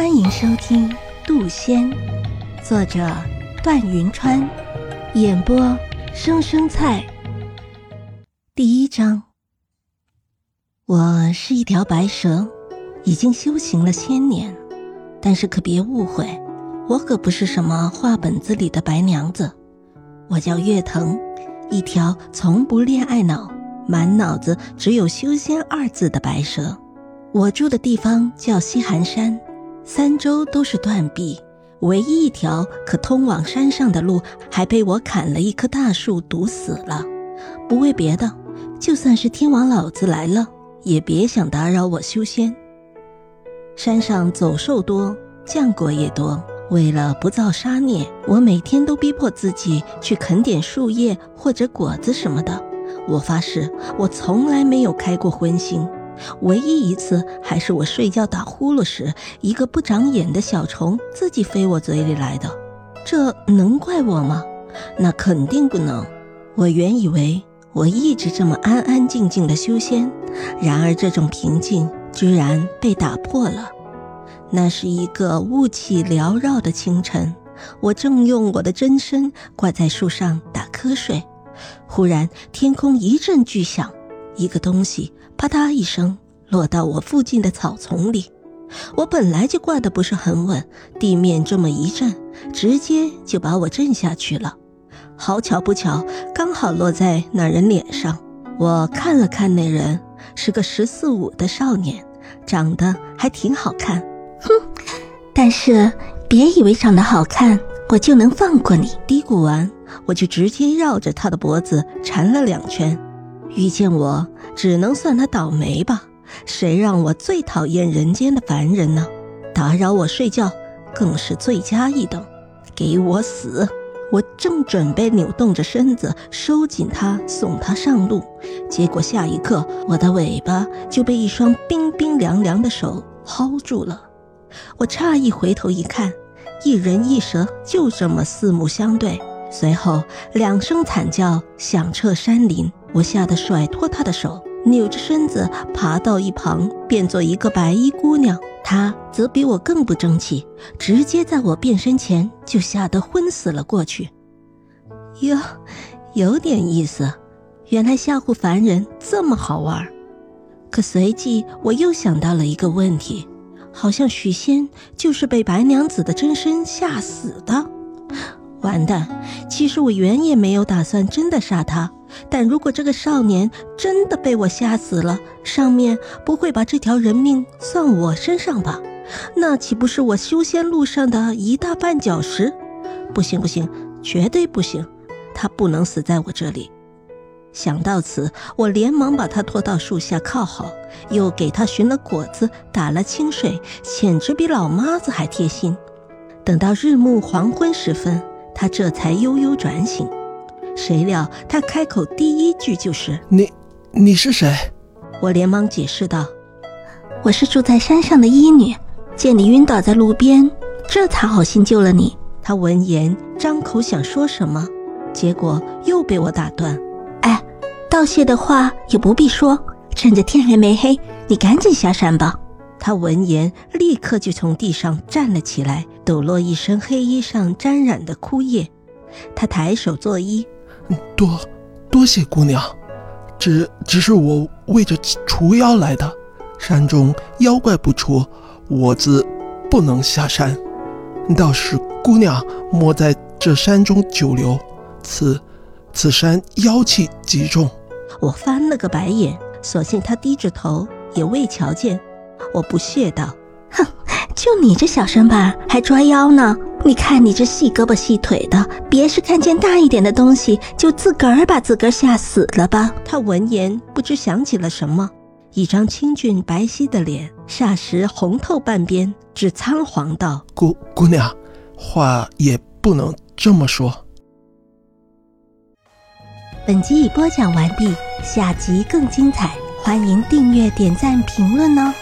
欢迎收听《渡仙》，作者段云川，演播生生菜。第一章，我是一条白蛇，已经修行了千年，但是可别误会，我可不是什么画本子里的白娘子。我叫月藤，一条从不恋爱脑、满脑子只有修仙二字的白蛇。我住的地方叫西寒山。三周都是断壁，唯一一条可通往山上的路还被我砍了一棵大树堵死了。不为别的，就算是天王老子来了，也别想打扰我修仙。山上走兽多，降果也多。为了不造杀孽，我每天都逼迫自己去啃点树叶或者果子什么的。我发誓，我从来没有开过荤心。唯一一次还是我睡觉打呼噜时，一个不长眼的小虫自己飞我嘴里来的，这能怪我吗？那肯定不能。我原以为我一直这么安安静静的修仙，然而这种平静居然被打破了。那是一个雾气缭绕的清晨，我正用我的真身挂在树上打瞌睡，忽然天空一阵巨响，一个东西。啪嗒一声，落到我附近的草丛里。我本来就挂的不是很稳，地面这么一震，直接就把我震下去了。好巧不巧，刚好落在那人脸上。我看了看那人，是个十四五的少年，长得还挺好看。哼，但是别以为长得好看，我就能放过你。嘀咕完，我就直接绕着他的脖子缠了两圈。遇见我，只能算他倒霉吧。谁让我最讨厌人间的凡人呢？打扰我睡觉，更是罪加一等。给我死！我正准备扭动着身子收紧他，送他上路，结果下一刻，我的尾巴就被一双冰冰凉凉的手薅住了。我诧异回头一看，一人一蛇就这么四目相对。随后，两声惨叫响彻山林。我吓得甩脱他的手，扭着身子爬到一旁，变作一个白衣姑娘。她则比我更不争气，直接在我变身前就吓得昏死了过去。哟，有点意思，原来吓唬凡人这么好玩。可随即我又想到了一个问题，好像许仙就是被白娘子的真身吓死的。完蛋！其实我原也没有打算真的杀他。但如果这个少年真的被我吓死了，上面不会把这条人命算我身上吧？那岂不是我修仙路上的一大绊脚石？不行不行，绝对不行！他不能死在我这里。想到此，我连忙把他拖到树下靠好，又给他寻了果子，打了清水，简直比老妈子还贴心。等到日暮黄昏时分，他这才悠悠转醒。谁料他开口第一句就是：“你，你是谁？”我连忙解释道：“我是住在山上的医女，见你晕倒在路边，这才好心救了你。”他闻言张口想说什么，结果又被我打断：“哎，道谢的话也不必说，趁着天还没黑，你赶紧下山吧。”他闻言立刻就从地上站了起来，抖落一身黑衣上沾染的枯叶。他抬手作揖。多，多谢姑娘，只只是我为着除妖来的，山中妖怪不除，我自不能下山。倒是姑娘莫在这山中久留，此此山妖气极重。我翻了个白眼，索性他低着头也未瞧见。我不屑道：“哼，就你这小身板还抓妖呢？”你看你这细胳膊细腿的，别是看见大一点的东西就自个儿把自个儿吓死了吧？他闻言不知想起了什么，一张清俊白皙的脸霎时红透半边，只仓皇道：“姑姑娘，话也不能这么说。”本集已播讲完毕，下集更精彩，欢迎订阅、点赞、评论哦。